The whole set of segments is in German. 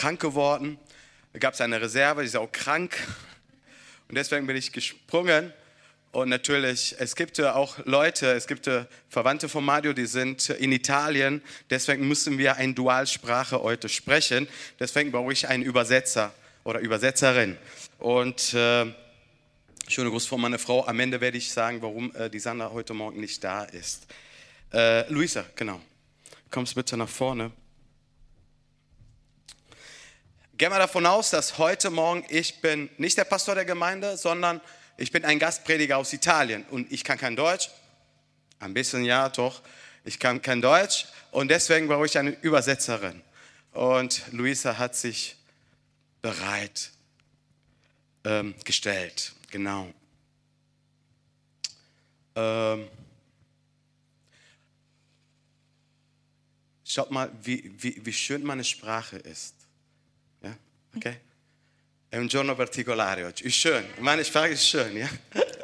krank geworden. Da gab es eine Reserve, die ist auch krank. Und deswegen bin ich gesprungen. Und natürlich, es gibt auch Leute, es gibt Verwandte von Mario, die sind in Italien. Deswegen müssen wir eine Dualsprache heute sprechen. Deswegen brauche ich einen Übersetzer oder Übersetzerin. Und äh, schöne Gruß von meiner Frau. Am Ende werde ich sagen, warum äh, die Sandra heute Morgen nicht da ist. Äh, Luisa, genau. Kommst bitte nach vorne. Gehen wir davon aus, dass heute Morgen ich bin nicht der Pastor der Gemeinde, sondern ich bin ein Gastprediger aus Italien und ich kann kein Deutsch. Ein bisschen ja, doch. Ich kann kein Deutsch und deswegen brauche ich eine Übersetzerin. Und Luisa hat sich bereit ähm, gestellt. Genau. Ähm, schaut mal, wie, wie, wie schön meine Sprache ist. Okay? È un giorno particolare oggi. Ist schön. Sprache ist schön, ja?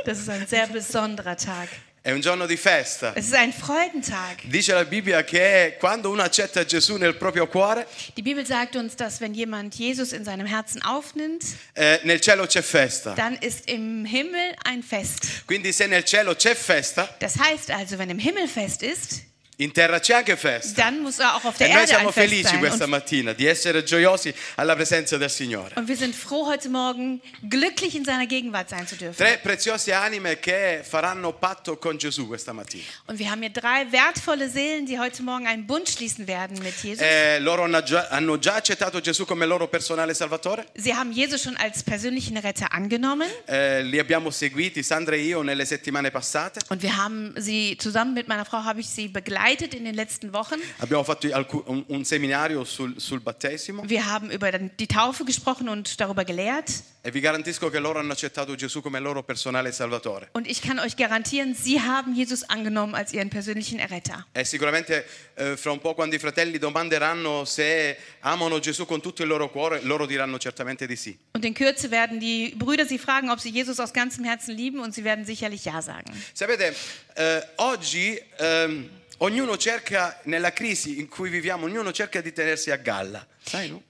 Das ist ein sehr besonderer Tag. È un giorno di festa. Es ist ein Freudentag. Dice la Bibbia che quando uno accetta Gesù nel proprio cuore, Die Bibel sagt uns, dass wenn jemand Jesus in seinem Herzen aufnimmt, eh, nel cielo c'è festa. dann ist im Himmel ein Fest. Quindi se nel cielo c'è festa, Das heißt also, wenn im Himmel Fest ist, in terra c'è anche festa. dann muss er auch auf der E noi Erde siamo ein Fest felici sein. questa mattina di essere gioiosi alla presenza del Signore. und wir sind froh, heute Morgen glücklich in seiner Gegenwart sein zu dürfen. Tre preziose anime che faranno patto con Gesù questa mattina. Und wir haben hier drei wertvolle Seelen, die heute Morgen einen Bund schließen werden mit Jesus. Eh, loro hanno già, hanno già accettato Gesù come loro personale Salvatore. Sie haben Jesus schon als persönlichen Retter angenommen Eh, li abbiamo seguiti, Sandra e io, nelle settimane passate. und wir haben sie zusammen mit meiner Frau habe ich sie begleitet in den letzten Wochen. Abbiamo fatto un, un seminario sul, sul battesimo Wir haben über die Taufe gesprochen und darüber gelehrt. e vi garantisco che loro hanno accettato Gesù come loro personale Salvatore. Und ich kann euch garantieren, sie haben Jesus angenommen als ihren persönlichen Erretter. E sicuramente eh, fra un po' quando i fratelli domanderanno se amano Gesù con tutto il loro cuore, loro diranno certamente di sì. Und in Kürze werden die Brüder sie fragen, ob sie Jesus aus ganzem Herzen lieben und sie werden sicherlich Ja sagen. Sapete, eh, oggi ehm, ognuno cerca, nella crisi in cui viviamo, ognuno cerca di tenersi a galla.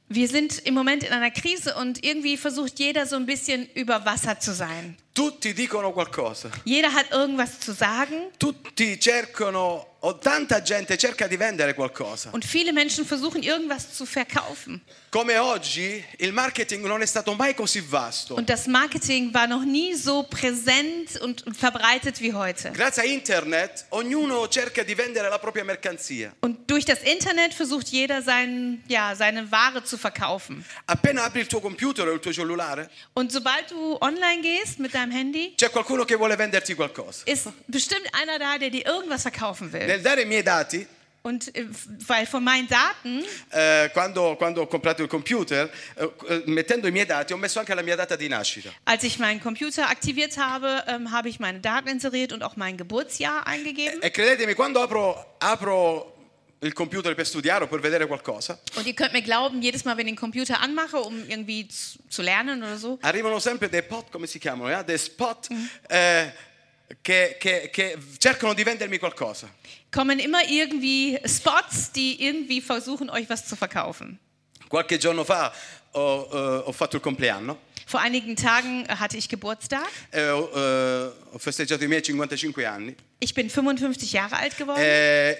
Wir sind im Moment in einer Krise und irgendwie versucht jeder so ein bisschen über Wasser zu sein. Tutti dicono qualcosa, Jeder hat irgendwas zu sagen tutti cercano, o tanta gente cerca di vendere qualcosa. und viele Menschen versuchen irgendwas zu verkaufen. Come oggi il marketing non è stato mai così vasto. Und das Marketing war noch nie so präsent und verbreitet wie heute. Grazie a internet ognuno cerca di vendere la propria mercanzia. Und durch das Internet versucht jeder sein, ja, seine Ware zu verkaufen. Appena apri il tuo computer o il tuo cellulare, Und sobald du online gehst mit deinem Handy, c'è qualcuno che vuole venderti qualcosa. ist bestimmt einer da, der dir irgendwas verkaufen will. Nel dare i miei dati, Und äh, weil von meinen Daten, eh, quando, quando ho comprato il computer, eh, eh, mettendo i miei dati, ho messo anche la mia data di nascita. als ich meinen Computer aktiviert habe, ähm, habe ich meine Daten inseriert und auch mein Geburtsjahr eingegeben. E credetemi, quando apro, apro il computer per studiare o per vedere qualcosa, Und ihr könnt mir glauben, jedes Mal, wenn ich den Computer anmache, um irgendwie zu, zu lernen oder so, arrivano sempre dei pot, come si chiamano? eh? Dei spot eh, che, che- che cercano di vendermi qualcosa. kommen immer irgendwie Spots, die irgendwie versuchen, euch was zu verkaufen. Qualche giorno fa ho, eh, ho fatto il compleanno, Vor einigen Tagen hatte ich Geburtstag. e ho, eh, ho festeggiato i miei 55 anni. Ich bin 55 Jahre alt geworden E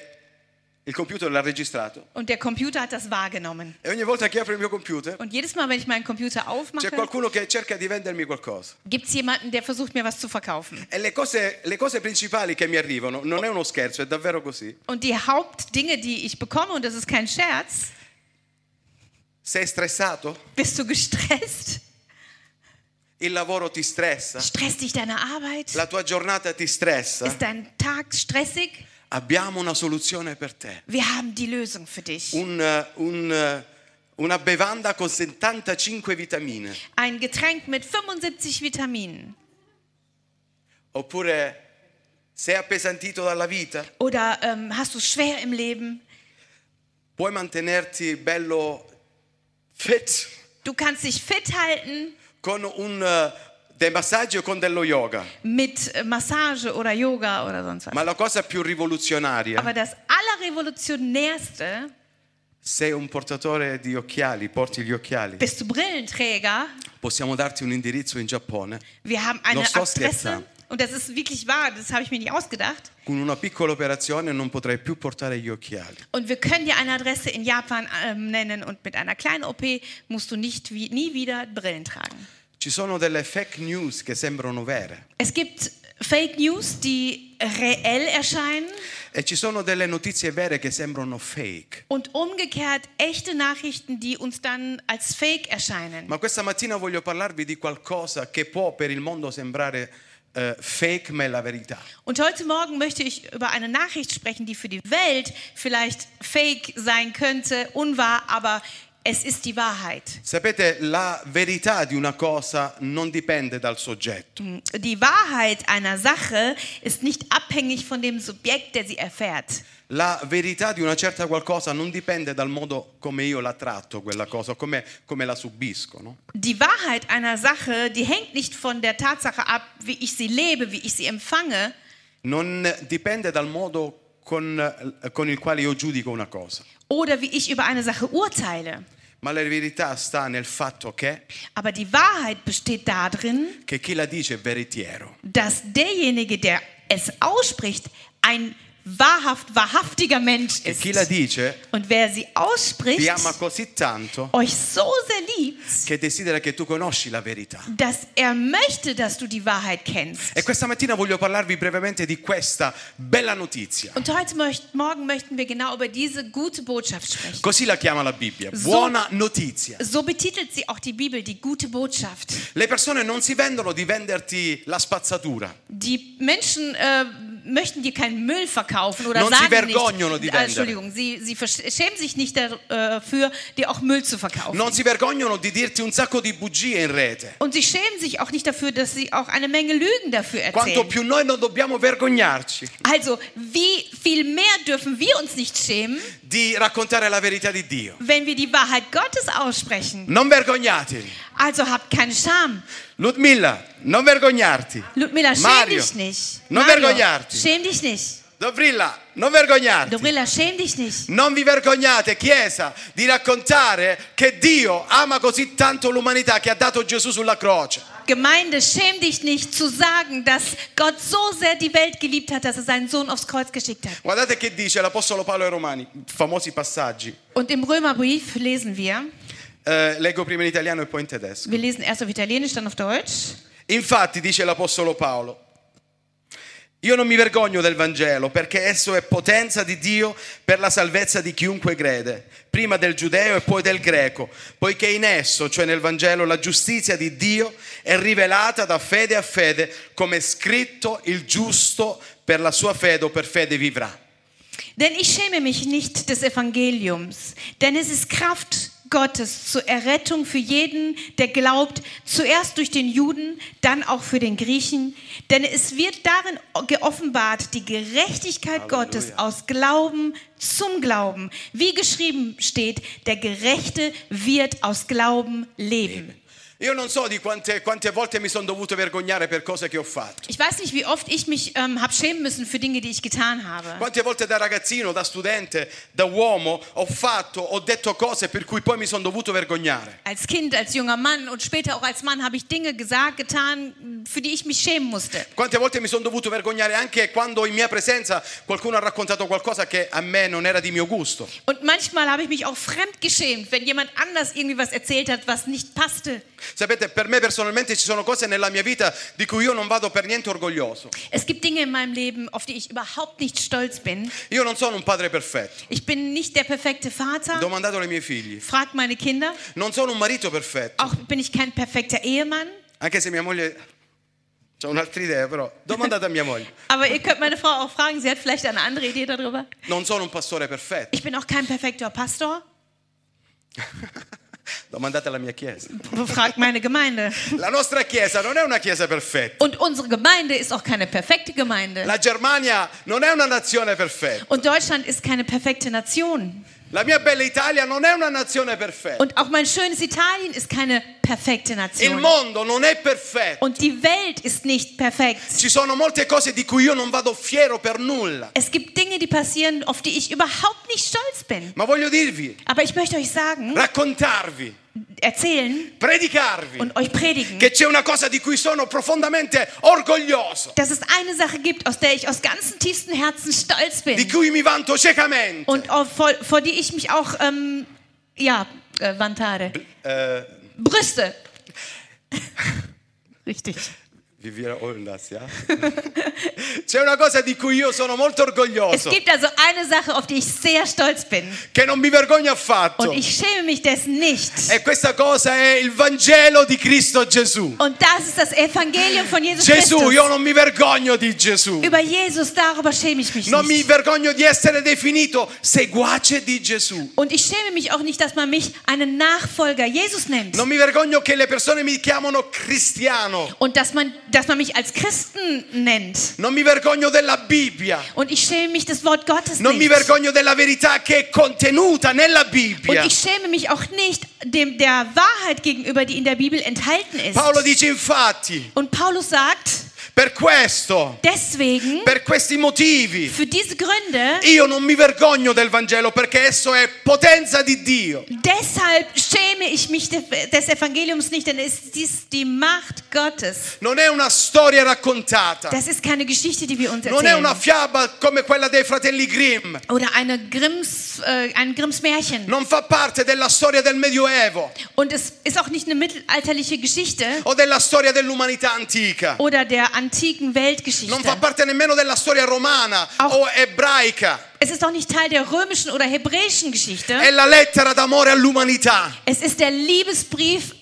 il computer l'ha registrato. und der Computer hat das wahrgenommen. E ogni volta che apro il mio computer Und jedes Mal, wenn ich meinen Computer c'è aufmache, qualcuno che cerca di vendermi qualcosa. gibt es jemanden, der versucht, mir was zu verkaufen. E le cose, le cose principali che mi arrivano non è uno scherzo, è davvero così. Und die Hauptdinge, die ich bekomme, und das ist kein Scherz, Sei stressato? bist du gestresst? Il lavoro ti stressa? Stresst dich deine Arbeit? La tua giornata ti stressa? Ist dein Tag stressig? Abbiamo una soluzione per te. Wir haben die Lösung für dich. Un, eh, un, eh, una bevanda con 75 vitamine. Ein Getränk mit 75 Vitaminen. Oppure sei appesantito dalla vita? Oder ähm, hast du es schwer im Leben? Puoi mantenerti bello fit Du kannst dich fit halten con un, eh, dei massaggi o con dello yoga. mit äh, Massage oder Yoga oder sonst was. Ma la cosa più rivoluzionaria Aber das Allerrevolutionärste sei un portatore di occhiali, porti gli occhiali, Bist du Brillenträger? possiamo darti un indirizzo in Giappone Wir haben eine Non sto Adresse. scherzando. Und das ist wirklich wahr, das habe ich mir nicht ausgedacht. Con una piccola operazione non potrai più portare gli occhiali. Und wir können dir eine Adresse in Japan ähm, nennen und mit einer kleinen OP musst du nicht wie, nie wieder Brillen tragen. Ci sono delle fake news che sembrano vere Es gibt Fake News, die reell erscheinen e ci sono delle notizie vere che sembrano fake. und umgekehrt echte Nachrichten, die uns dann als Fake erscheinen. Ma questa mattina voglio parlarvi di qualcosa che può per il mondo sembrare eh, fake, ma è la verità. Und heute Morgen möchte ich über eine Nachricht sprechen, die für die Welt vielleicht Fake sein könnte, unwahr, aber es ist die Wahrheit. Sapete, la verità di una cosa non dipende dal soggetto. Die Wahrheit einer Sache ist nicht abhängig von dem Subjekt, der sie erfährt. La verità di una certa qualcosa non dipende dal modo come io la tratto quella cosa, come, come la subisco. no? Die Wahrheit einer Sache, die hängt nicht von der Tatsache ab, wie ich sie lebe, wie ich sie empfange, Non dipende dal modo con, con il quale io giudico una cosa. oder wie ich über eine Sache urteile. Ma la verità sta nel fatto che, Aber die Wahrheit besteht darin, che chi la dice è veritiero. dass derjenige, der es ausspricht, ein wahrhaft, wahrhaftiger Mensch E ist. dice Und wer sie ausspricht, tanto euch so sehr liebt, che che dass er möchte, dass du die Wahrheit kennst. E. Und heute möcht, Morgen möchten wir genau über diese gute Botschaft sprechen. Così la chiama la Bibbia, So- buona notizia. So betitelt sie auch die Bibel, die gute Botschaft. Le persone non si vendono di venderti la spazzatura. Die Menschen äh, möchten dir keinen Müll verkaufen oder Non sagen nicht, di äh. Entschuldigung, sie, sie schämen sich nicht dafür, dir auch Müll zu verkaufen. Non si vergognano di dirti un sacco di bugie in rete. Und sie schämen sich auch nicht dafür, dass sie auch eine Menge Lügen dafür Quanto erzählen. più noi non dobbiamo vergognarci Also, wie viel mehr dürfen wir uns nicht schämen, di raccontare la verità di Dio. wenn wir die Wahrheit Gottes aussprechen? Non vergognatevi. Also habt keine Scham. Ludmilla, non vergognarti. Ludmilla, schäm Mario, dich nicht. non Mario, vergognarti. schäm dich nicht. Dobrilla, non vergognarti. Dobrilla, schäm dich nicht. Non vi vergognate, Chiesa, di raccontare che Dio ama così tanto l'umanità che ha dato Gesù sulla croce. Gemeinde, schäm dich nicht zu sagen, dass Gott so sehr die Welt geliebt hat, dass er seinen Sohn aufs Kreuz geschickt hat. Guardate che dice l'Apostolo Paolo ai Romani, famosi passaggi. Und im Römerbrief lesen wir, Eh, leggo prima in italiano e poi in tedesco. wir lesen erst auf Italienisch, dann auf Deutsch. Infatti, dice l'Apostolo Paolo, io non mi vergogno del Vangelo perché esso è potenza di Dio per la salvezza di chiunque crede, prima del giudeo e poi del greco, poiché in esso, cioè nel Vangelo, la giustizia di Dio è rivelata da fede a fede, come è scritto il giusto per la sua fede o per fede vivrà. Denn ich schäme mich nicht des Evangeliums, denn es ist Kraft Gottes zur Errettung für jeden, der glaubt, zuerst durch den Juden, dann auch für den Griechen. Denn es wird darin geoffenbart die Gerechtigkeit Gottes aus Glauben zum Glauben. Wie geschrieben steht, der Gerechte wird aus Glauben leben. Io non so di quante, quante volte mi sono dovuto vergognare per cose che ho fatto. Ich weiß nicht, wie oft ich mich ähm, habe schämen müssen für Dinge, die ich getan habe. Quante volte da ragazzino, da studente, da uomo ho fatto, ho detto cose per cui poi mi sono dovuto vergognare. Als Kind, als junger Mann und später auch als Mann habe ich Dinge gesagt, getan, für die ich mich schämen musste. Quante volte mi sono dovuto vergognare anche quando in mia presenza qualcuno ha raccontato qualcosa che a me non era di mio gusto. Und manchmal habe ich mich auch fremd geschämt, wenn jemand anders irgendwie was erzählt hat, was nicht passte. Sapete, per me personalmente ci sono cose nella mia vita di cui io non vado per niente orgoglioso. Es gibt Dinge in meinem Leben, auf die ich überhaupt nicht stolz bin. Io non sono un padre perfetto. Ich bin nicht der perfekte Vater. Domandatelo ai miei figli. Fragt meine Kinder. Non sono un marito perfetto. Auch bin ich kein perfekter Ehemann. Anche se mia moglie. C'ho un'altra idea, però. Domandate a mia moglie. Aber ihr könnt meine Frau auch fragen, sie hat vielleicht eine andere Idee darüber. Non sono un pastore perfetto. Ich bin auch kein perfekter Pastor. Domandate alla mia chiesa. Fragt meine Gemeinde. La nostra chiesa non è una chiesa perfetta. Und unsere Gemeinde ist auch keine perfekte Gemeinde. La Germania non è una nazione perfetta. Und Deutschland ist keine perfekte Nation. La mia bella Italia non è una nazione perfetta. Und auch mein schönes Italien ist keine perfekte Il Nation. mondo non è perfetto. Und die Welt ist nicht perfekt. Ci sono molte cose di cui io non vado fiero per nulla. Es gibt Dinge, die passieren, auf die ich überhaupt nicht stolz bin. Ma voglio dirvi, Aber ich möchte euch sagen, raccontarvi, erzählen predicarvi und euch predigen, che c'è una cosa di cui sono profondamente orgoglioso, dass es eine Sache gibt, aus der ich aus ganzem tiefstem Herzen stolz di bin cui mi vanto ciecamente. und auf, vor, vor die ich mich auch, ähm, ja, äh, vantare. Eh, Brüste. Richtig. Vi wiederholen das, ja? c'è una cosa di cui io sono molto Es orgoglioso, gibt also eine Sache, auf die ich sehr stolz bin. che non mi vergogno affatto. Und ich schäme mich dessen nicht. E questa cosa è il Vangelo di Cristo Gesù. Und das ist das Evangelium von Jesus Gesù, Christus. io non mi vergogno di Gesù. Über Jesus, darüber schäme ich mich Non mi nicht. vergogno di essere definito seguace di Gesù. Und ich schäme mich auch nicht, dass man mich einen Nachfolger Jesus nennt. Non mi vergogno che le persone mi chiamano cristiano. Und dass man, dass man mich als Christen nennt. Non mi vergogno della Bibbia. Und ich schäme mich des Wort Gottes Non mi nicht. vergogno della verità che è contenuta nella Und Bibbia. ich schäme mich auch nicht dem, der Wahrheit gegenüber, die in der Bibel enthalten ist. Paolo dice infatti, Und Paulus sagt, per questo, deswegen, per questi motivi, für diese Gründe, io non mi vergogno del Vangelo perché esso è potenza di Dio. deshalb schäme ich mich de- des Evangeliums nicht, denn es ist die Macht Gottes. Non è una storia raccontata. Das ist keine Geschichte, die wir uns Non è una erzählen. fiaba come quella dei fratelli Grimm. Oder eine Grimms, äh, ein Grimms Märchen. Non fa parte della storia del Medioevo Und es ist auch nicht eine mittelalterliche Geschichte o della storia dell'umanità antica. oder der antiken Non fa Weltgeschichte. parte nemmeno della storia romana Auch- o ebraica. Es ist auch nicht Teil der römischen oder hebräischen Geschichte. È la lettera d'amore all'umanità. Es ist der Liebesbrief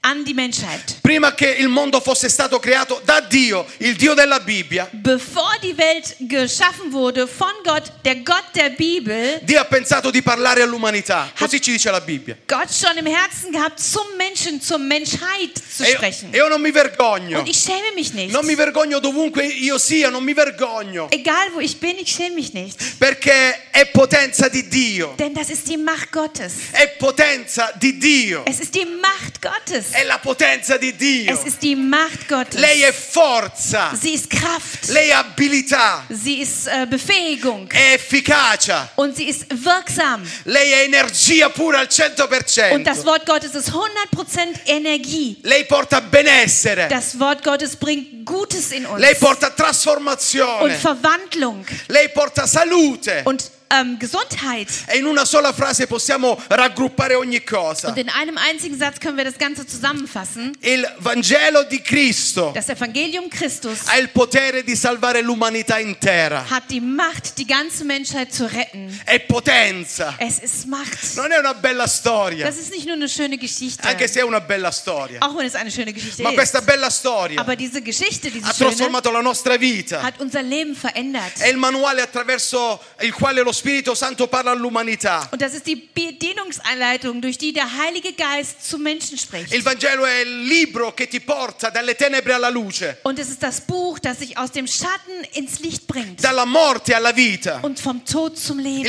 an die Menschheit. Prima che il mondo fosse stato creato da Dio, il Dio della Bibbia, Bevor die Welt geschaffen wurde von Gott, der Gott der Bibel, Dio ha pensato di parlare all'umanità. Così ci dice la Bibbia. Gott schon im Herzen gehabt, zum Menschen, zur Menschheit zu E io, sprechen. io non mi vergogno. Und ich schäme mich nicht. Non mi vergogno dovunque io sia, non mi vergogno. Egal wo ich bin, ich schäme mich nicht. Perché è potenza di Dio. Denn das ist die Macht Gottes. È potenza di Dio. Es ist die Macht Gottes. È la potenza di Dio. Es ist die Macht Gottes. Lei è forza. Sie ist Kraft. Lei è abilità. Sie ist äh, Befähigung. È efficacia. Und sie ist wirksam. Lei è energia pura al Und das 100%. Wort Gottes ist 100% Energie. Lei porta benessere. Das Wort Gottes bringt Gutes in uns. Lei porta Und trasformazione. Verwandlung. Lei porta salute. Und ähm, Gesundheit. E in una sola frase possiamo raggruppare ogni cosa. Und in einem einzigen Satz können wir das Ganze zusammenfassen. Il Vangelo di Cristo Das Evangelium Christus ha il potere di salvare l'umanità intera. hat die Macht, die ganze Menschheit zu retten. È potenza. Es ist Macht. Non è una bella storia, Das ist nicht nur eine schöne Geschichte, anche se è una bella storia. auch wenn es eine schöne Geschichte Ma questa ist. bella storia Aber diese Geschichte, diese ha schöne, trasformato la nostra vita. hat unser Leben verändert. È il manuale attraverso il quale lo Und das ist die Bedienungsanleitung, durch die der Heilige Geist zu Menschen spricht. Alla Und es ist das Buch, das sich aus dem Schatten ins Licht bringt alla und vom Tod zum Leben.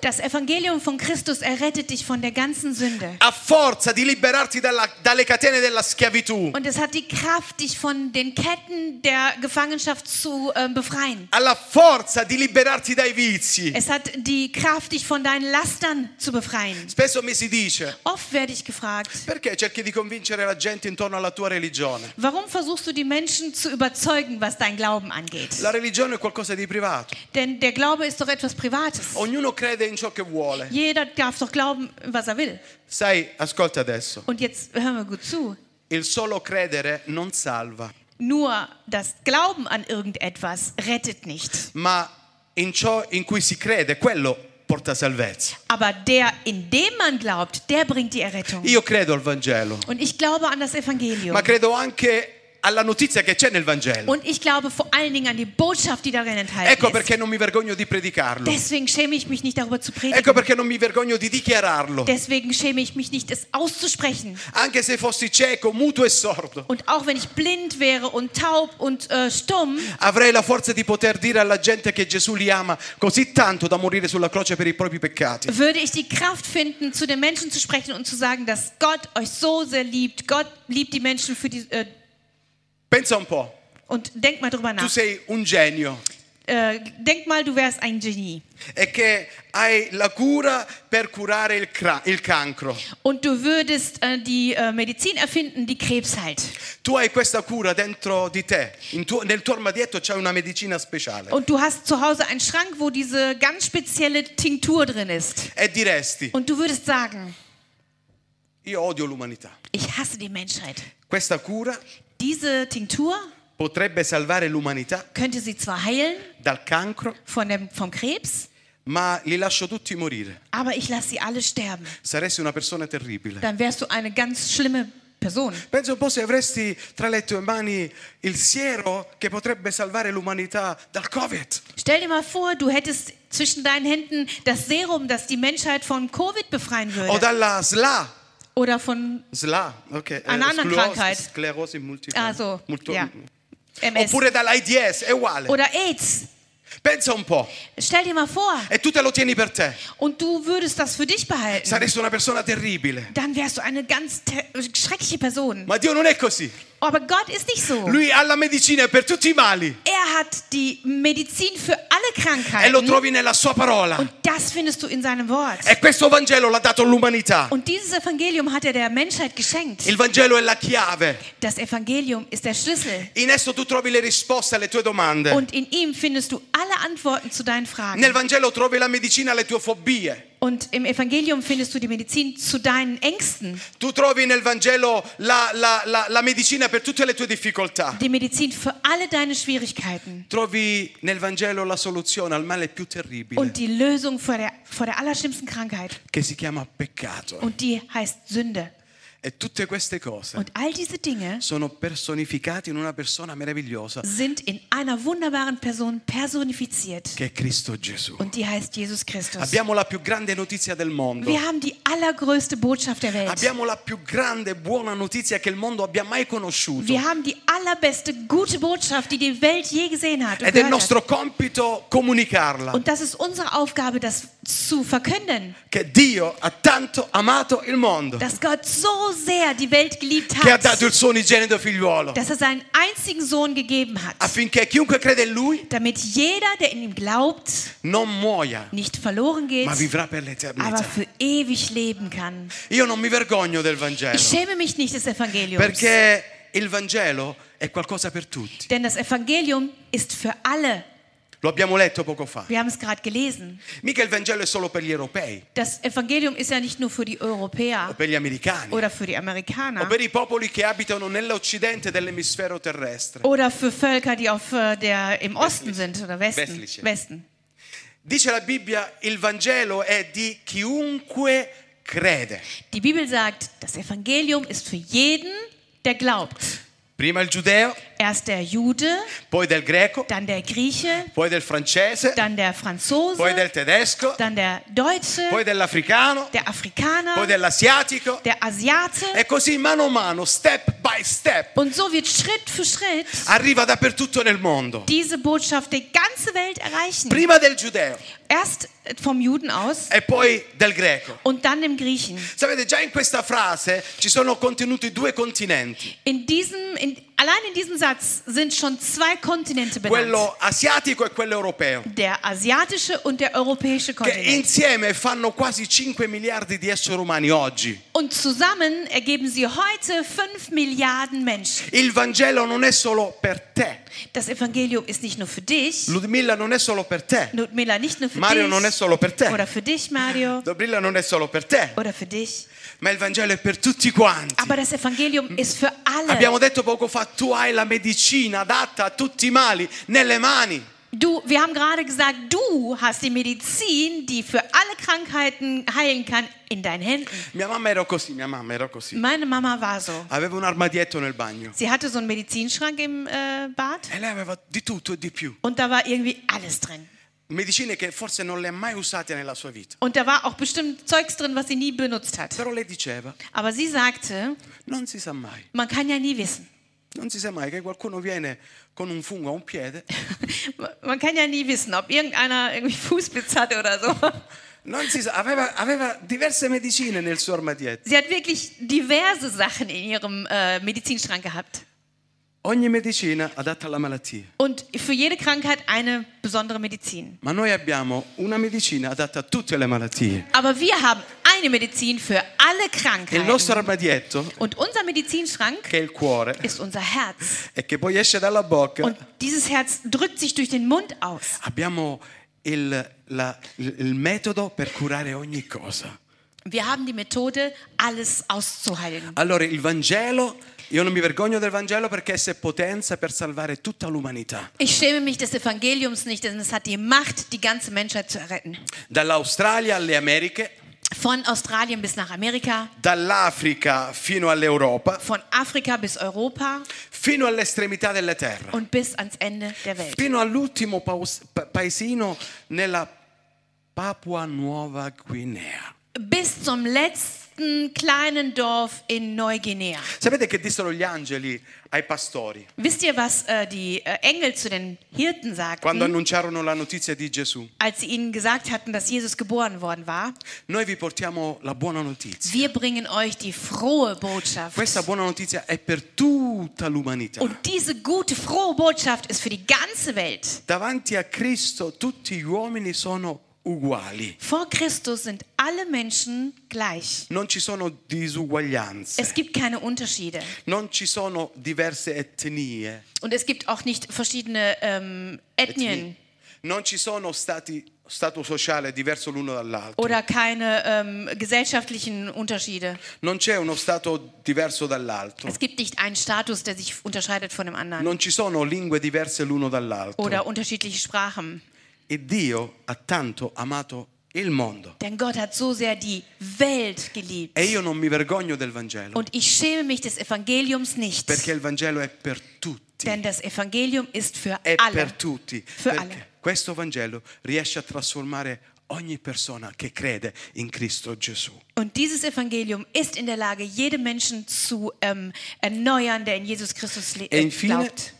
Das Evangelium von Christus errettet dich von der ganzen Sünde. Ha forza di liberarti dalla- dalle catene della schiavitù. Und es hat die Kraft, dich von den Ketten der Gefangenschaft zu äh, befreien. Ha la forza di liberarti dai vizi. Es hat die Kraft, dich von deinen Lastern zu befreien. Spesso mi si dice, Oft werde ich gefragt, perché cerchi di convincere la gente intorno alla tua religione? warum versuchst du die Menschen zu überzeugen, was dein Glauben angeht? La religione è qualcosa di privato. Denn der Glaube ist doch etwas Privates. Ognuno crede in ciò che vuole. Jeder darf doch glauben, was er will. Sai, ascolta adesso. Und jetzt hören wir gut zu. Il solo credere non salva, Nur das Glauben an irgendetwas rettet nicht. ma in ciò in cui si crede, quello porta salvezza. Aber der, in dem man glaubt, der bringt die Errettung. Io credo al Vangelo, Und ich glaube an das Evangelium. ma credo anche alla notizia che c'è nel Vangelo. Und ich glaube vor allen Dingen an die Botschaft, die darin enthalten Ecco ist. perché non mi vergogno di predicarlo. Deswegen schäme ich mich nicht darüber zu Ecco predigen. perché non mi vergogno di dichiararlo. Deswegen schäme ich mich nicht, es auszusprechen. Anche se fossi cieco, muto e sordo, Und auch wenn ich blind wäre und taub und äh, stumm, avrei la forza di poter dire alla gente che Gesù li ama così tanto da morire sulla croce per i propri peccati. würde ich die Kraft finden, zu den Menschen zu sprechen und zu sagen, dass Gott euch so sehr liebt. Gott liebt die Menschen für die. Äh, Pensa un po', und denk mal drüber tu nach. sei un genio Äh, denk mal, du wärst ein Genie. e che hai la cura per curare il, il cancro. Und du würdest äh, die äh, Medizin erfinden, die Krebs heilt. Tu hai questa cura dentro di te, In tuo- nel tuo armadietto c'è una medicina speciale Und du hast zu Hause einen Schrank, wo diese ganz spezielle Tinktur drin ist. e diresti, Und du würdest sagen, io odio l'umanità. ich hasse die Menschheit. Questa cura Diese Tinktur potrebbe salvare l'umanità könnte sie zwar heilen dal cancro, von dem, vom Krebs, ma li lascio tutti morire. aber ich lasse sie alle sterben. Saresti una persona terribile. Dann wärst du eine ganz schlimme Person. Pensa un po' se avresti tra le tue mani il siero che potrebbe salvare l'umanità dal Covid. Stell dir mal vor, du hättest zwischen deinen Händen das Serum, das die Menschheit von Covid befreien O würde. dalla SLA. Oder von SLA, ok. eh, Una anderen sclerosi- Krankheit. Sclerosi multiple. Also, multo- ja. MS. Oppure dall'AIDS, è uguale. oder AIDS. Pensa un po'. Stell dir mal vor, E tu te lo tieni per te. und du würdest das für dich behalten. Saresti una persona terribile. Dann wärst du eine ganz schreckliche Person. Ma Dio non è così. Aber Gott ist nicht so. Lui ha la medicina per tutti i mali. Er hat die Medizin für alle E lo Krankheiten. trovi nella sua parola. Und das findest du in seinem Wort. E questo Vangelo l'ha dato all'umanità. Und dieses Evangelium hat er der Menschheit geschenkt. Il Vangelo è la chiave. Das Evangelium ist der Schlüssel. In esso tu trovi le risposte alle tue domande. Und in ihm findest du alle Antworten zu deinen Nel Fragen. Vangelo trovi la medicina alle tue fobie. Und im Evangelium findest du die Medizin zu deinen Ängsten. Tu trovi nel Vangelo la, la- la- la medicina per tutte le tue difficoltà. Die Medizin für alle deine Schwierigkeiten. Trovi nel Vangelo la soluzione al male più terribile, Und die Lösung vor der, vor der allerschlimmsten Krankheit. che si chiama peccato. Und die heißt Sünde. E tutte queste cose sono personificate in una persona meravigliosa sind in einer wunderbaren Person personifiziert. che è Cristo Gesù. Und die heißt Jesus Christus. Abbiamo la più grande notizia del mondo. Wir haben die allergrößte Botschaft der Welt. Abbiamo la più grande buona notizia che il mondo abbia mai conosciuto. Wir haben die allerbeste gute Botschaft, die die Welt je gesehen hat. Ed è il nostro compito comunicarla. und das ist unsere Aufgabe, das zu verkünden. Che Dio ha tanto amato il mondo. Dass Gott so sehr die Welt geliebt Che ha dato hat, il suo unigenito figliuolo. dass er seinen einzigen Sohn gegeben hat, Affinché chiunque crede in lui damit jeder, der in ihm glaubt, non muoia, nicht verloren geht, ma vivrà per aber für ewig leben kann. Io non mi vergogno del Vangelo. Ich schäme mich nicht des Evangeliums, Perché il Vangelo è qualcosa per tutti. denn das Evangelium ist für alle. Lo abbiamo letto poco fa. Wir haben es gerade gelesen. Mica il Vangelo è solo per gli europei Das Evangelium ist ja nicht nur für die o Europäer per gli americani oder für die o Amerikaner per i popoli che abitano nell'occidente dell'emisfero terrestre. oder für Völker, die auf äh, der im Osten sind oder Westen. Westliche. Westen. Dice la Bibbia, il Vangelo è di chiunque crede. Die Bibel sagt, das Evangelium ist für jeden, der glaubt. Prima il giudeo, Erst der Jude, poi del greco, dann der Grieche, poi del francese, dann der poi Franzose, del tedesco, dann der Deutsche, poi dell'africano, der Afrikaner, poi dell'asiatico. der Asiate. E così mano a mano, step by step, Und so wird Schritt für Schritt arriva dappertutto nel mondo. diese Botschaft die ganze Welt erreichen. Prima del giudeo Erst vom Juden aus e poi del greco. und dann dem Griechen. Sapete, già in questa frase ci sono contenuti due continenti, In diesem, in, allein in diesem Satz sind schon zwei Kontinente benannt. quello asiatico e quello europeo, Der asiatische und der europäische che Kontinent. insieme fanno quasi 5 miliardi di esseri umani oggi. Und zusammen ergeben sie heute 5 Milliarden Menschen. Il Vangelo non è solo per te, Das Evangelium ist nicht nur für dich, Ludmilla non è solo per te, Ludmilla nicht nur für Mario dich, non è solo per te, oder für dich, Mario, Dobrilla non è solo per te, oder für dich. ma il Vangelo è per tutti quanti. Aber das Evangelium ist für alle. Abbiamo detto poco fa, tu hai la medicina adatta a tutti i mali nelle mani. Du, wir haben gerade gesagt, du hast die Medizin, die für alle Krankheiten heilen kann, in deinen Händen. Mia mamma era così, mia mamma era così. Meine Mama war so. Aveva un armadietto nel bagno Sie hatte so einen Medizinschrank im äh, Bad e lei aveva di tutto e di più. und da war irgendwie alles drin. Medicine che forse non le ha mai usate nella sua vita. Und da war auch bestimmt Zeugs drin, was sie nie benutzt hat. Però lei diceva, Aber sie sagte, non si sa mai. man kann ja nie wissen. Non si sa mai che qualcuno viene con un fungo a un piede. Man kann ja nie wissen, ob irgendeiner irgendwie Fußpilz hatte oder so. Non si sa, aveva, aveva diverse medicine nel suo armadietto. Sie hat wirklich diverse Sachen in ihrem äh, Medizinschrank gehabt. Ogni medicina adatta alla malattia. Und für jede Krankheit eine besondere Medizin. Ma noi abbiamo una medicina adatta a tutte le malattie. Aber wir haben eine Medizin für alle E il nostro Krankheiten. armadietto, Und unser Medizinschrank che è il cuore, ist unser Herz. e che poi esce dalla bocca, Und dieses Herz drückt sich durch den Mund aus. abbiamo il, la- il metodo per curare ogni cosa. Wir haben die Methode, alles auszuheilen. Allora il Vangelo, io non mi vergogno del Vangelo perché esso è potenza per salvare tutta l'umanità. Ich schäme mich des Evangeliums nicht, denn es hat die Macht, die ganze Menschheit zu retten. Dall'Australia alle Americhe, Von Australien bis nach Amerika, dall'Africa fino all'Europa, von Afrika bis Europa fino all'estremità della terra, und bis ans Ende der Welt. fino all'ultimo paesino nella Papua Nuova Guinea. Bis zum letzten kleinen Dorf in Neuguinea. Sapete che dissero gli angeli ai pastori Wisst ihr, was äh, die äh, Engel zu den Hirten sagten, quando annunciarono la notizia di Gesù? als sie ihnen gesagt hatten, dass Jesus geboren worden war? Noi vi portiamo la buona notizia. Wir bringen euch die frohe Botschaft. Questa buona notizia è per tutta l'umanità. Und diese gute, frohe Botschaft ist für die ganze Welt. Davanti a Cristo tutti gli uomini sono uguali. Vor Christus sind alle Menschen gleich. Non ci sono disuguaglianze, Es gibt keine Unterschiede. non ci sono diverse etnie, Und es gibt auch nicht verschiedene ähm, Ethnien non ci sono stati, stato sociale diverso l'uno dall'altro, oder keine ähm, gesellschaftlichen Unterschiede. non c'è uno stato diverso dall'altro, Es gibt nicht einen Status, der sich unterscheidet von dem anderen. non ci sono lingue diverse l'uno dall'altro. Oder unterschiedliche Sprachen. E Dio ha tanto amato il mondo. Denn Gott hat so sehr die Welt geliebt. E io non mi vergogno del Vangelo, Und ich schäme mich des Evangeliums nicht. perché il Vangelo è per tutti. Denn das Evangelium ist für È alle. per tutti. Für Perché alle. questo Vangelo riesce a trasformare ogni persona che crede in Cristo Gesù. Und dieses Evangelium ist in der Lage, jeden Menschen zu ähm, erneuern, der in Jesus Christus le- E infine- glaubt.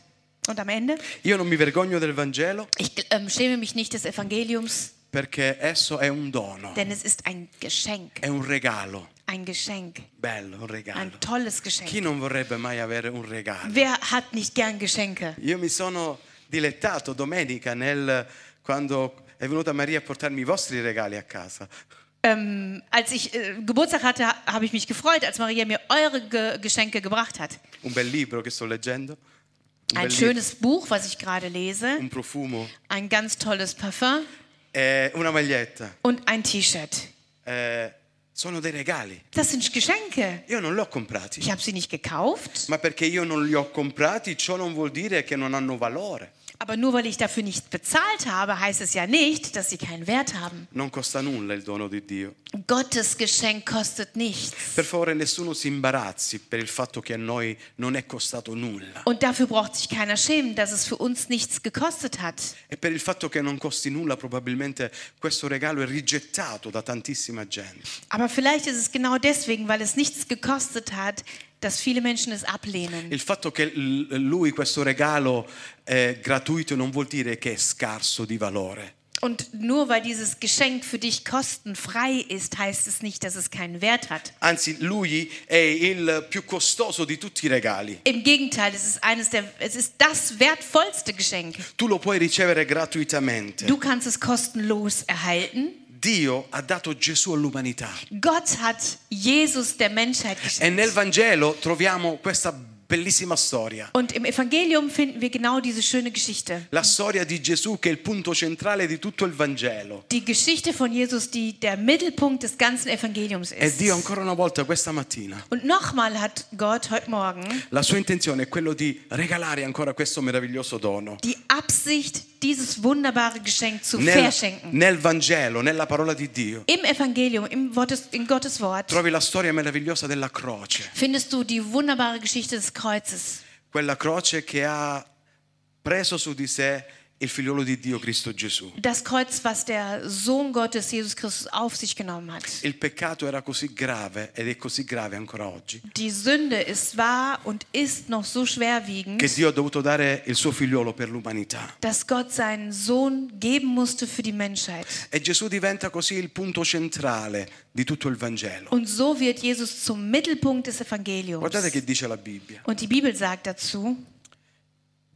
Und am Ende, Io non mi vergogno del Vangelo ich ähm, schäme mich nicht des Evangeliums, perché esso è un dono, denn es ist ein Geschenk. è un regalo. Ein Geschenk. Bello, un regalo. Ein tolles Chi Geschenk. non vorrebbe mai avere un regalo? Wer hat nicht gern Geschenke? Io mi sono dilettato domenica nel, quando è venuta Maria a portarmi i vostri regali a casa. Ähm, als ich äh, Geburtstag hatte, ha- habe ich mich gefreut, als Maria mir eure Ge Geschenke gebracht hat. Un bel libro che sto leggendo, Ein schönes Buch, was ich gerade lese, un profumo, ein ganz tolles Parfum e una maglietta. und ein T-Shirt. Eh, sono dei regali. Das sind Geschenke. Io non li ho comprati. Ich habe sie nicht gekauft, Ma perché io non li ho comprati, ciò non vuol dire che non hanno valore. Aber nur weil ich dafür nicht bezahlt habe, heißt es ja nicht, dass sie keinen Wert haben. Non costa nulla il dono di Dio. Gottes Geschenk kostet nichts. Per favore, nessuno si imbarazzi per il fatto che a noi non è costato nulla. Und dafür braucht sich keiner schämen, dass es für uns nichts gekostet hat. E per il fatto che non costi nulla, probabilmente questo regalo è rigettato da tantissima gente. Aber vielleicht ist es genau deswegen, weil es nichts gekostet hat, dass viele Menschen es ablehnen. Il fatto che lui questo regalo è gratuito non vuol dire che è scarso di valore. Und nur weil dieses Geschenk für dich kostenfrei ist, heißt es nicht, dass es keinen Wert hat. Anzi, lui è il più costoso di tutti i regali. Im Gegenteil, es ist eines der, es ist das wertvollste Geschenk. Tu lo puoi ricevere gratuitamente. Du kannst es kostenlos erhalten. Dio ha dato Gesù all'umanità. Gott hat Jesus der Menschheit E nel. Vangelo troviamo questa bellissima storia. Und im Evangelium finden wir genau diese schöne Geschichte. La storia di Gesù che è il punto centrale di tutto il Vangelo. Die Geschichte von Jesus, die der Mittelpunkt des ganzen Evangeliums E ist. Dio ancora una volta questa mattina, Und nochmal hat Gott heute Morgen la sua intenzione è quello di regalare ancora questo meraviglioso dono. die Absicht, dieses wunderbare Geschenk zu Nel, verschenken. nel Vangelo, nella parola di Dio, Im Evangelium, im Wortes, in Gottes Wort, trovi la storia meravigliosa della croce. findest du die wunderbare Geschichte des Kreuzes. Quella croce che ha preso su di sé il figliolo di Dio, Cristo Gesù. Das Kreuz, was der Sohn Gottes, Jesus Christus, auf sich genommen hat. Il peccato era così grave ed è così grave ancora oggi Die Sünde ist wahr und ist noch so schwerwiegend, che Dio ha dovuto dare il suo figliolo per l'umanità. dass Gott seinen Sohn geben musste für die Menschheit. E Gesù diventa così il punto centrale di tutto il Vangelo. Und so wird Jesus zum Mittelpunkt des Evangeliums. Guardate che dice la Bibbia. Und die Bibel sagt dazu,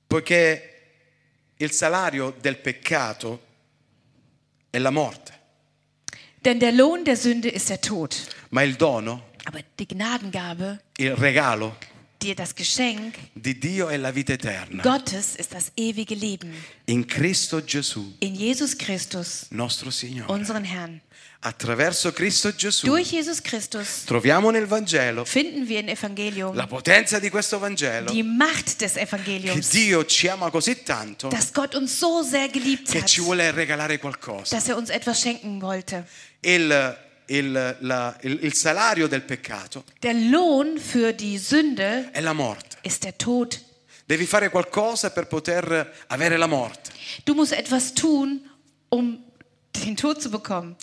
Poiché il salario del peccato è la morte, denn der Lohn der Sünde ist der Tod. ma il dono, Aber die Gnadengabe, il regalo dir das Geschenk di Dio è la vita eterna. Gottes ist das ewige Leben. In Cristo Gesù, In Jesus Christus, nostro Signore. unseren Herrn. Attraverso Cristo Gesù Durch Jesus Christus troviamo nel Vangelo finden wir im Evangelium la potenza di questo Vangelo die Macht des che Evangeliums, Dio ci ama così tanto dass Gott uns so sehr geliebt che hat, ci vuole regalare qualcosa. dass er uns etwas schenken wollte. Il, il- la- il- il salario del peccato Der Lohn für die Sünde è la morte. ist der Tod. Devi fare qualcosa per poter avere la morte. Du musst etwas tun, um den Tod zu bekommen.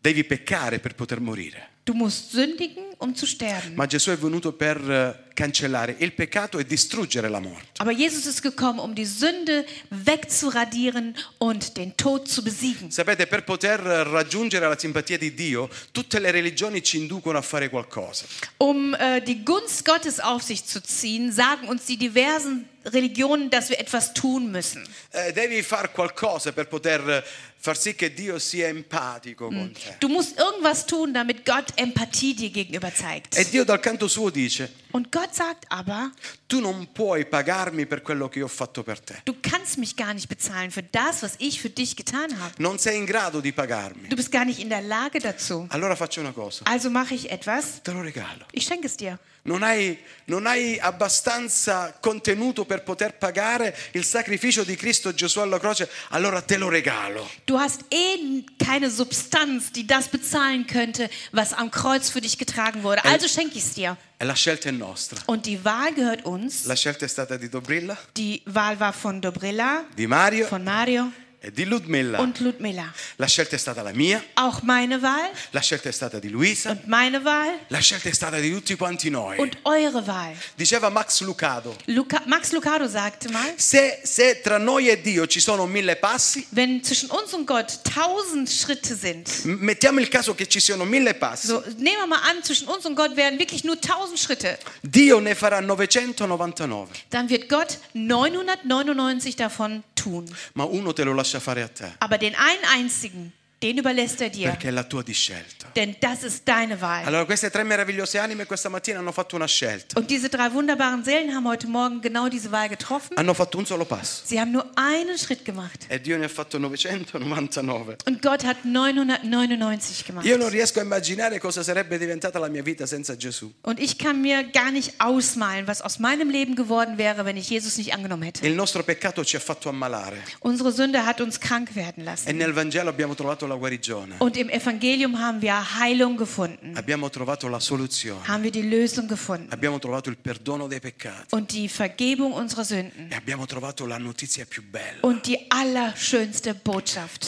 Devi peccare per poter morire. Du musst sündigen, um zu sterben. Ma Gesù è venuto per eh, cancellare il peccato e distruggere la morte. Aber Jesus ist gekommen, um die Sünde wegzuradieren und den Tod zu besiegen. Sapete, per poter raggiungere la simpatia di Dio, tutte le religioni ci inducono a fare qualcosa. Um äh, die Gunst Gottes auf sich zu ziehen, sagen uns die diversen Religionen, dass wir etwas tun müssen. Eh, devi fare qualcosa per poter far sì che Dio sia empatico con te. Du musst irgendwas tun, damit Gott Empathie dir gegenüber zeigt. E Dio dal canto suo dice, Und Gott sagt aber, tu non puoi pagarmi per quello che io ho fatto per te. du kannst mich gar nicht bezahlen für das, was ich für dich getan habe. Non sei in grado di pagarmi. Du bist gar nicht in der Lage dazu. Allora faccio una cosa, Also mache ich etwas, te lo regalo. ich schenke es dir. Non hai, non hai abbastanza contenuto per poter pagare il sacrificio di Cristo Gesù alla croce, allora te lo regalo. Du hast eh keine Substanz, die das bezahlen könnte, was am Kreuz für dich getragen wurde. Also schenke ich es dir. E la scelta è nostra. Und die Wahl gehört uns. La scelta è stata di Dobrilla, Die Wahl war von Dobrilla, di Mario von Mario di Ludmilla. und Ludmilla. La scelta è stata la mia, Auch meine Wahl la scelta è stata di Luisa, und meine Wahl la scelta è stata di tutti quanti noi. und eure Wahl. Diceva Max Lucado, Luca, Max Lucado sagte mal, se, se tra noi e Dio ci sono mille passi, wenn zwischen uns und Gott tausend Schritte sind, mettiamo il caso che ci siano mille passi, so nehmen wir mal an, zwischen uns und Gott wären wirklich nur tausend Schritte, Dio ne farà 999, dann wird Gott 999 davon tun. ma uno te lo lascia fare a te, Aber den einen einzigen, den überlässt er dir. perché è la tua di scelta. Denn das ist deine Wahl. Allora queste tre meravigliose anime questa mattina hanno fatto una scelta, Und diese drei wunderbaren Seelen haben heute Morgen genau diese Wahl getroffen. hanno fatto un solo passo Sie haben nur einen Schritt gemacht. e Dio ne ha fatto 999. Und Gott hat 999 gemacht. Io non riesco a immaginare cosa sarebbe diventata la mia vita senza Gesù. Und ich kann mir gar nicht ausmalen, was aus meinem Leben geworden wäre, wenn ich Jesus nicht angenommen hätte. Il nostro peccato ci ha fatto ammalare Unsere Sünde hat uns krank werden lassen. e nel Vangelo abbiamo trovato la Und im Evangelium haben wir Heilung gefunden. abbiamo trovato la soluzione, Haben wir die Lösung gefunden. abbiamo trovato il perdono dei peccati Und die Vergebung unserer Sünden. e abbiamo trovato la notizia più bella, Und die allerschönste Botschaft,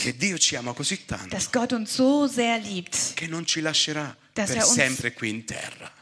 dass Gott uns so sehr liebt. Dass er uns-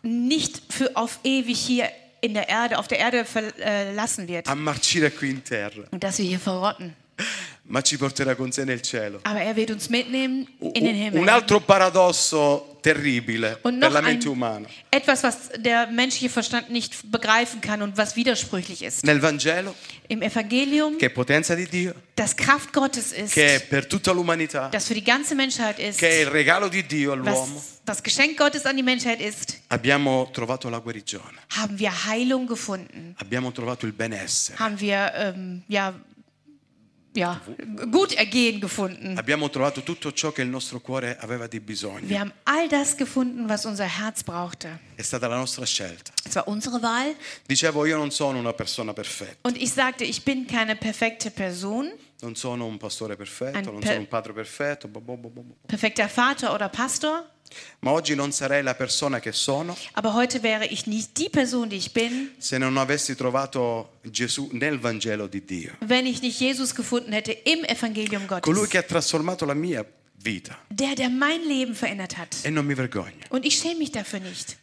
nicht für auf ewig hier in der Erde, auf der Erde verlassen wird und dass wir hier verrotten. ma ci porterà con sé nel cielo. Aber er wird uns mitnehmen in den Himmel. un altro paradosso terribile Und per la ein, mente umana. etwas, was der menschliche Verstand nicht begreifen kann und was widersprüchlich ist. Nel Vangelo, Im Evangelium, che è potenza di Dio, das Kraft Gottes ist, che è per tutta l'umanità, das für die ganze Menschheit ist, che è il regalo di Dio all'uomo, das Geschenk Gottes an die Menschheit ist, abbiamo trovato la guarigione, haben wir Heilung gefunden. abbiamo trovato il benessere, Haben wir ähm, ja, ja, Gutergehen gefunden. abbiamo trovato tutto ciò che il nostro cuore aveva di bisogno. Wir haben all das gefunden, was unser Herz brauchte. È stata la nostra scelta. Es war unsere Wahl. Dicevo, io non sono una persona perfetta, Und ich sagte, ich bin keine perfekte Person, non sono un pastore perfetto, Ein non per- sono un padre perfetto, bo- bo- bo- perfekter Vater oder Pastor. ma oggi non sarei la persona che sono Aber heute wäre ich nicht die Person, die ich bin, se non avessi trovato Gesù nel Vangelo di Dio. wenn ich nicht Jesus gefunden hätte im Evangelium Colui Gottes. che ha trasformato la mia vita Der, der mein Leben verändert hat. e non mi vergogno. Und ich schäme mich dafür nicht.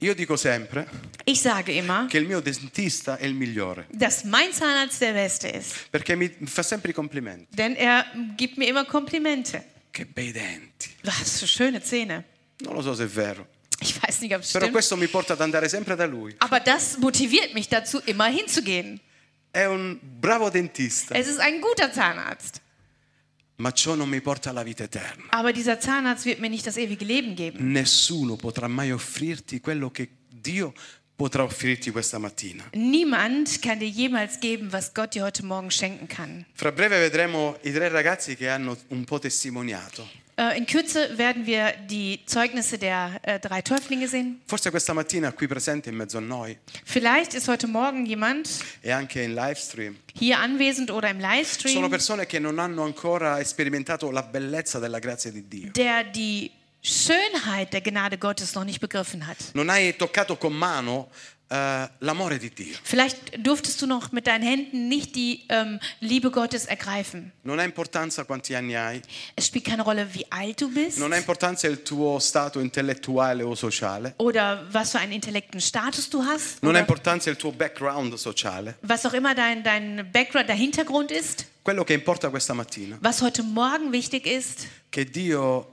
Io dico sempre Ich sage immer, che il mio dentista è il migliore dass mein Zahnarzt der Beste ist. perché mi fa sempre i complimenti. Denn er gibt mir immer Komplimente. Che bei denti. Was für schöne Zähne. Non lo so se è vero, Ich weiß nicht, ob es però stimmt. questo mi porta ad andare sempre da lui. Aber das motiviert mich dazu, immer hinzugehen. È un bravo dentista, Es ist ein guter Zahnarzt. Ma ciò non mi porta alla vita eterna. Aber dieser Zahnarzt wird mir nicht das ewige Leben geben. Nessuno potrà mai offrirti quello che Dio potrà offrirti questa mattina. Niemand kann dir jemals geben, was Gott dir heute Morgen schenken kann. Fra breve vedremo i tre ragazzi che hanno un po' testimoniato. Äh, In Kürze werden wir die Zeugnisse der äh, drei Täuflinge sehen. Forse questa mattina qui presente in mezzo a noi Vielleicht ist heute Morgen jemand e anche in live stream hier anwesend oder im sono Livestream, persone che non hanno ancora sperimentato la bellezza della grazia di Dio. der die Schönheit der Gnade Gottes noch nicht begriffen hat. Non hai toccato con mano Dio. Vielleicht durftest du noch mit deinen Händen nicht die ähm, Liebe Gottes ergreifen. Es spielt keine Rolle, wie alt du bist. Oder was für einen intellekten Status du hast. Was auch immer dein, dein Background, dein Hintergrund ist. Was heute Morgen wichtig ist, che Dio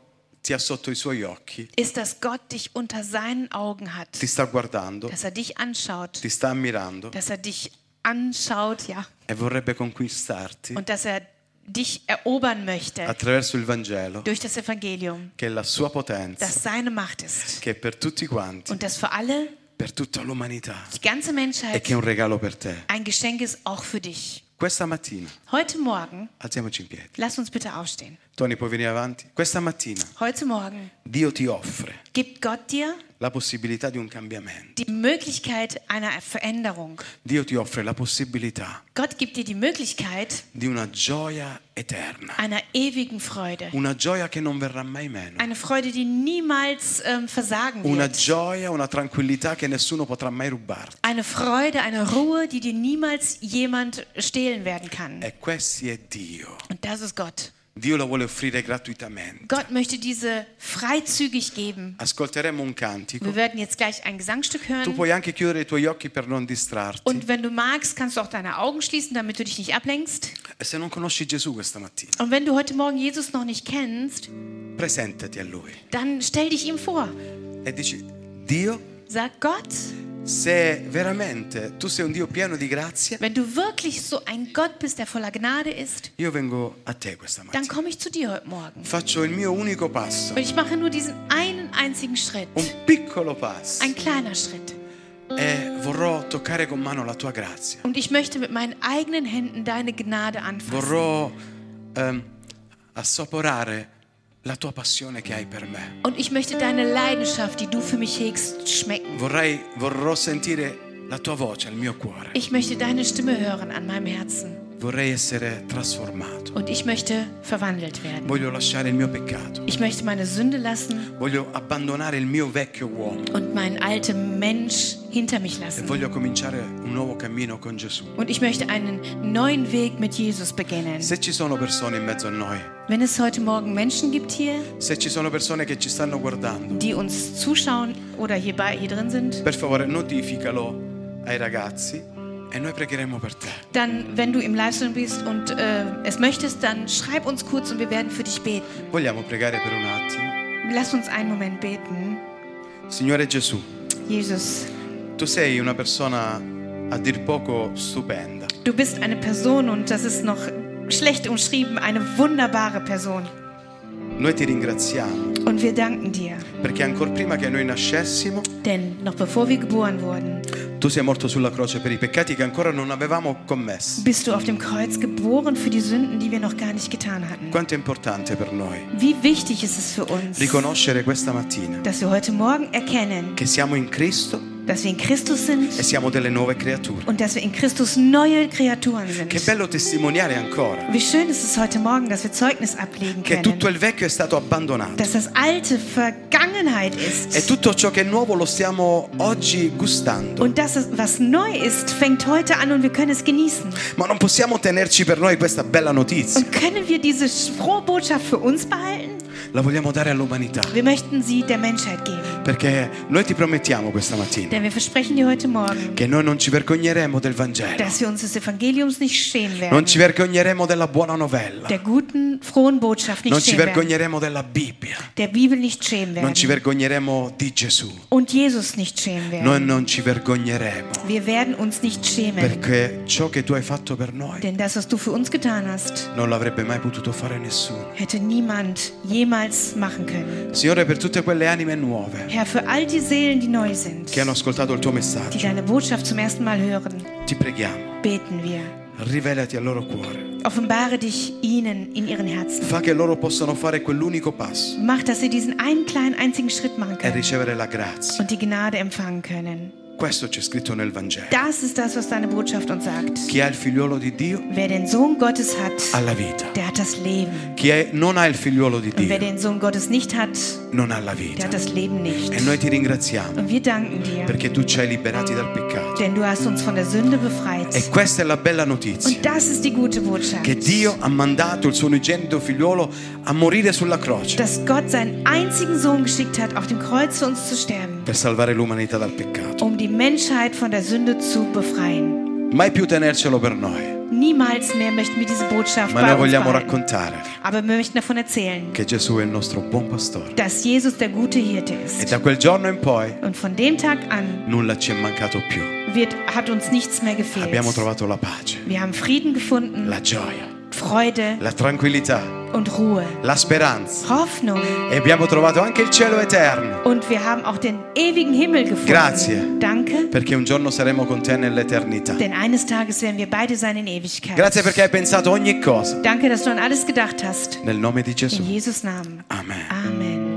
ti ha sotto i suoi occhi, ist, dass Gott dich unter seinen Augen hat, ti sta guardando, dass er dich anschaut, ti sta ammirando dass er dich anschaut, ja, e vorrebbe conquistarti und dass er dich erobern möchte attraverso il Vangelo, durch das Evangelium, che è la sua potenza, das seine Macht ist. che è per tutti quanti, und das für alle, per tutta l'umanità die ganze e Menschheit, che è un regalo per te. ein Geschenk ist auch für dich. Questa mattina, Heute Morgen, alziamoci in piedi. lass uns bitte aufstehen. Tony, puoi venire avanti? Questa mattina Heute Morgen Dio ti offre gibt Gott dir la possibilità di un cambiamento. die Möglichkeit einer Veränderung. Dio ti offre la possibilità Gott gibt dir die Möglichkeit di una gioia eterna, einer ewigen Freude. una gioia che non verrà mai meno, Eine Freude, die niemals ähm, versagen una wird. gioia, una tranquillità che nessuno potrà mai rubarti. Eine Freude, eine Ruhe, die dir niemals jemand stehlen werden kann. E questo è Dio. Und das ist Gott. Dio lo vuole offrire gratuitamente. Gott möchte diese freizügig geben. Ascolteremo un cantico. Wir werden jetzt gleich ein Gesangstück Tu hören. puoi anche chiudere i tuoi occhi per non distrarti. Und wenn du magst, kannst du auch deine Augen schließen, damit du dich nicht ablenkst. E se non conosci Gesù questa mattina, Und wenn du heute Morgen Jesus noch nicht kennst, presentati a Lui dann stell dich ihm vor. e dici, Dio, Sag Gott, se veramente tu sei un Dio pieno di grazia, wenn du wirklich so ein Gott bist, der voller Gnade ist, io vengo a te questa dann mattina. komme ich zu dir heute Morgen. Faccio il mio unico passo, Und ich mache nur diesen einen einzigen Schritt. un piccolo passo, Ein kleiner Schritt. e vorrò toccare con mano la tua grazia. Und ich möchte mit meinen eigenen Händen deine Gnade anfassen. Vorrò ehm, assaporare Und ich möchte deine Leidenschaft, die du für mich hegst, schmecken. Vorrei, vorrò sentire la tua voce al mio cuore. Ich möchte deine Stimme hören an meinem Herzen. Vorrei essere trasformato. Und ich möchte verwandelt werden. Voglio lasciare il mio peccato. Ich möchte meine Sünde lassen und meinen alten Mensch hinter mich e lassen. voglio cominciare un nuovo cammino con Gesù. Und ich möchte einen neuen Weg mit Jesus beginnen. Wenn es heute Morgen Menschen gibt hier, die uns zuschauen oder hier, bei, hier drin sind, per favore notificalo ai ragazzi e noi pregheremo per te. dann, wenn du im Livestream bist und äh, es möchtest, dann schreib uns kurz und wir werden für dich beten. Vogliamo pregare per un attimo. Lass uns einen Moment beten. Signore Gesù, Jesus, tu sei una persona a dir poco stupenda. du bist eine Person und das ist noch schlecht umschrieben, eine wunderbare Person. Noi ti ringraziamo Und wir danken dir, perché ancora prima che noi nascessimo, denn noch bevor wir geboren wurden, tu sei morto sulla croce per i peccati che ancora non avevamo commesso. bist du auf dem Kreuz geboren für die Sünden, die wir noch gar nicht getan hatten. Quanto è importante per noi Wie wichtig ist es für uns, riconoscere questa mattina dass wir heute Morgen erkennen, che siamo in Cristo dass wir in Christus sind e siamo delle nuove creature. und dass wir in Christus neue Kreaturen sind. Che bello testimoniare ancora Wie schön ist es heute Morgen, dass wir Zeugnis ablegen che können, tutto il vecchio è stato abbandonato dass das Alte Vergangenheit e ist. tutto ciò che è nuovo lo stiamo oggi gustando. Und das, was neu ist, fängt heute an und wir können es genießen. Ma non possiamo tenerci per noi questa bella notizia. Und können wir diese frohe Botschaft für uns behalten? La vogliamo dare all'umanità. Wir möchten sie der Menschheit geben. Perché noi ti promettiamo questa mattina Denn wir versprechen dir heute Morgen, che noi non ci vergogneremo del Vangelo. dass wir uns des Evangeliums nicht schämen Non werden. ci vergogneremo della buona novella. Der guten, frohen Botschaft Non nicht ci schämen werden. vergogneremo della Bibbia. Der Bibel nicht schämen Non ci werden. vergogneremo di Gesù. Und Jesus nicht schämen Noi werden. non ci vergogneremo Wir werden uns nicht schämen. perché ciò che tu hai fatto per noi Denn das, was du für uns getan hast, non l'avrebbe mai potuto fare nessuno. hätte niemand jemals machen können. Signore, per tutte quelle anime nuove Herr, für all die Seelen, die neu sind, che hanno ascoltato il tuo die messaggio, deine Botschaft zum ersten Mal hören, ti preghiamo, beten wir. rivelati al loro cuore. Offenbare dich ihnen in ihren Herzen. Fa che loro possano fare quell'unico passo Mach, dass sie diesen einen kleinen einzigen Schritt machen e können ricevere la grazia. und die Gnade empfangen können. Questo c'è scritto nel Vangelo. Das ist das, was deine Botschaft uns sagt. Chi ha il figliuolo di Dio Wer den Sohn Gottes hat, ha la vita. der hat das Leben. Chi è- non ha il figliuolo di Und wer Dio den Sohn Gottes nicht hat, non ha la der vita. hat das Leben nicht. E noi ti ringraziamo Und wir danken dir, perché tu ci hai liberati dal peccato. denn du hast uns von der Sünde E questa è la bella notizia. Und das ist die gute Botschaft. Che Dio ha mandato il suo unigenito figliuolo a morire sulla croce Dass Gott seinen einzigen Sohn geschickt hat, auf dem Kreuz für uns zu sterben, per salvare l'umanità dal peccato. um die Menschheit von der Sünde zu befreien. Mai più tenercelo per noi, Niemals mehr möchten wir diese Botschaft ma bei vogliamo raccontare Aber wir möchten davon erzählen, che Gesù è il nostro buon pastore. dass Jesus der gute Hirte E ist. da quel giorno in poi Und von dem Tag an nulla ci è mancato più. Wird, hat uns nichts mehr gefehlt. Wir haben Frieden gefunden, Freude und Ruhe. Hoffnung. E Und wir haben auch den ewigen Himmel gefunden. Grazie. Danke, perché un giorno saremo con te nell'eternità. denn eines Tages werden wir beide sein in Ewigkeit. Grazie perché hai pensato ogni cosa. Danke, dass du an alles gedacht hast. Nel nome di In Gesù. Jesus Namen. Amen. Amen.